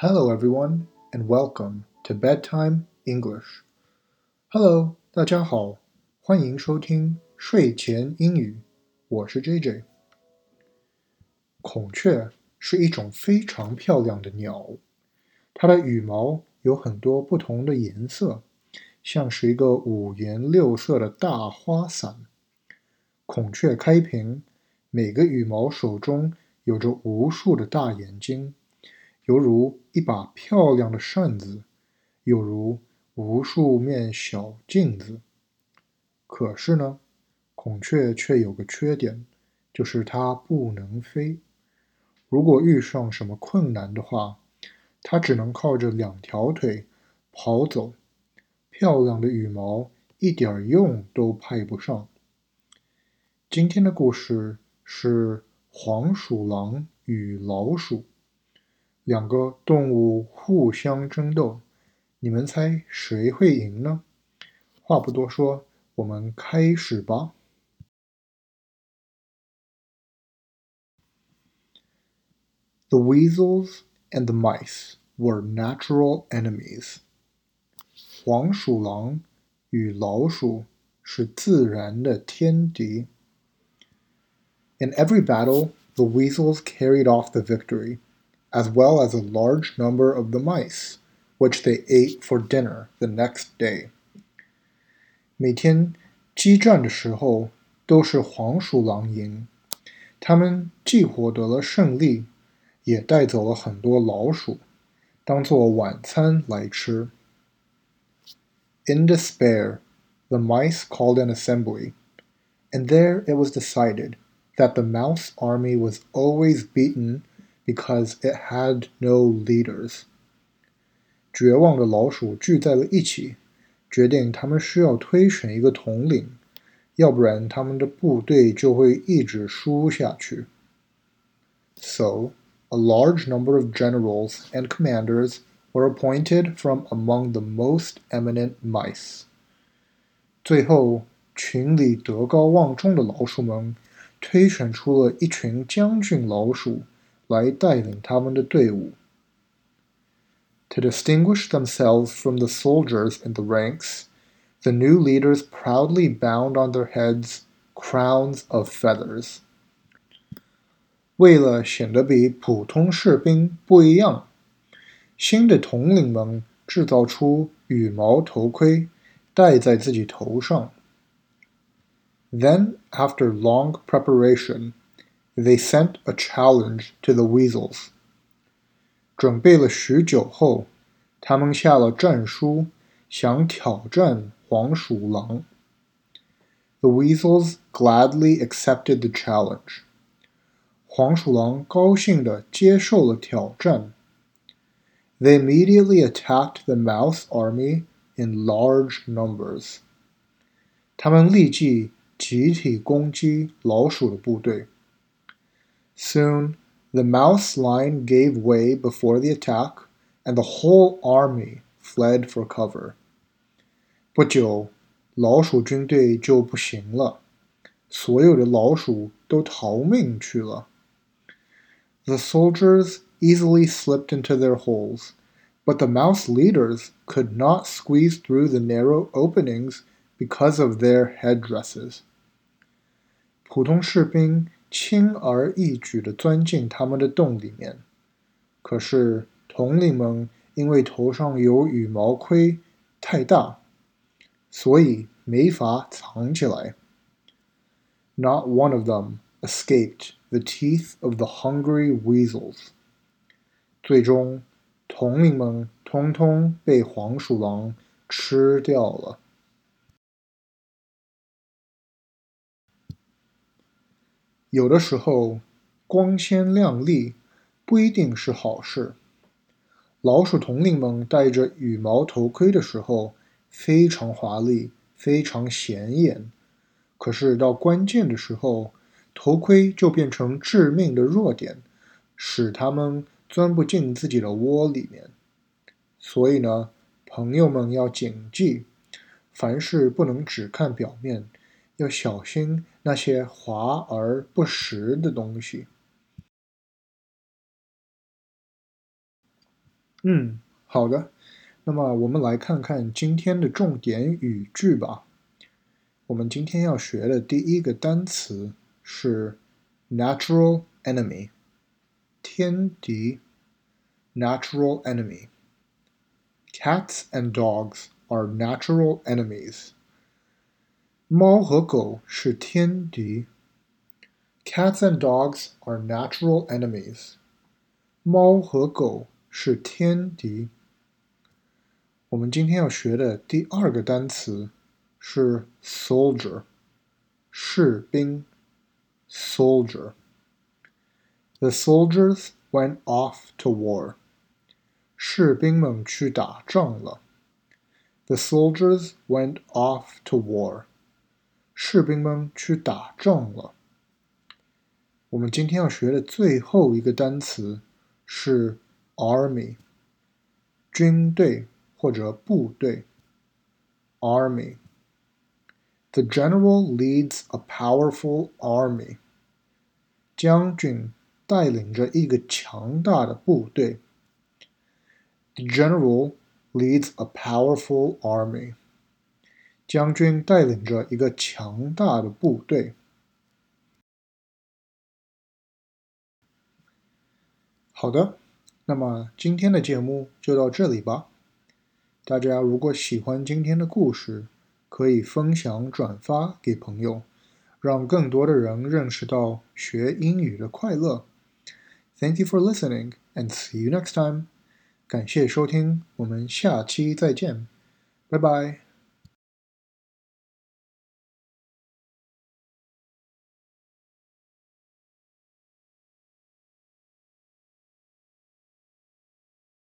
Hello, everyone, and welcome to Bedtime English. Hello，大家好，欢迎收听睡前英语。我是 JJ。孔雀是一种非常漂亮的鸟，它的羽毛有很多不同的颜色，像是一个五颜六色的大花伞。孔雀开屏，每个羽毛手中有着无数的大眼睛。犹如一把漂亮的扇子，有如无数面小镜子。可是呢，孔雀却有个缺点，就是它不能飞。如果遇上什么困难的话，它只能靠着两条腿跑走。漂亮的羽毛一点用都派不上。今天的故事是黄鼠狼与老鼠。两个动物互相争斗，你们猜谁会赢呢？话不多说，我们开始吧。The weasels and the mice were natural enemies。黄鼠狼与老鼠是自然的天敌。In every battle, the weasels carried off the victory as well as a large number of the mice, which they ate for dinner the next day. 每天激战的时候，都是黄鼠狼赢。他们既获得了胜利，也带走了很多老鼠，当做晚餐来吃。In despair, the mice called an assembly, and there it was decided that the mouse army was always beaten because it had no leaders。绝望的老鼠聚在了一起，决定他们需要推选一个统领，要不然他们的部队就会一直输下去。So, a large number of generals and commanders were appointed from among the most eminent mice. 最后，群里德高望重的老鼠们推选出了一群将军老鼠。 来带领他们的队伍。To distinguish themselves from the soldiers in the ranks, the new leaders proudly bound on their heads crowns of feathers. 为了显得比普通士兵不一样，新的统领们制造出羽毛头盔，戴在自己头上。Then, after long preparation, they sent a challenge to the weasels. 准备了许久后，他们下了战书，想挑战黄鼠狼。The weasels gladly accepted the challenge. 黄鼠狼高兴地接受了挑战。They immediately attacked the mouse army in large numbers. 他们立即集体攻击老鼠的部队。 Soon, the mouse line gave way before the attack, and the whole army fled for cover. 不久，老鼠军队就不行了，所有的老鼠都逃命去了。The soldiers easily slipped into their holes, but the mouse leaders could not squeeze through the narrow openings because of their headdresses. 普通士兵 轻而易举地钻进他们的洞里面。可是统领们因为头上有羽毛盔太大，所以没法藏起来。Not one of them escaped the teeth of the hungry weasels。最终，统领们通通被黄鼠狼吃掉了。有的时候，光鲜亮丽不一定是好事。老鼠统领们戴着羽毛头盔的时候，非常华丽，非常显眼。可是到关键的时候，头盔就变成致命的弱点，使他们钻不进自己的窝里面。所以呢，朋友们要谨记，凡事不能只看表面。要小心那些华而不实的东西。嗯，好的。那么我们来看看今天的重点语句吧。我们今天要学的第一个单词是 natural enemy，天敌。natural enemy. Cats and dogs are natural enemies. 猫和狗是天敌。Cats and dogs are natural enemies. 猫和狗是天敌。我们今天要学的第二个单词是 soldier，士兵。soldier。The soldiers went off to war. 士兵们去打仗了。The soldiers went off to war. 士兵们去打仗了。我们今天要学的最后一个单词是 army，军队或者部队。army。The general leads a powerful army。将军带领着一个强大的部队。The general leads a powerful army. 将军带领着一个强大的部队。好的，那么今天的节目就到这里吧。大家如果喜欢今天的故事，可以分享转发给朋友，让更多的人认识到学英语的快乐。Thank you for listening, and see you next time. 感谢收听，我们下期再见，拜拜。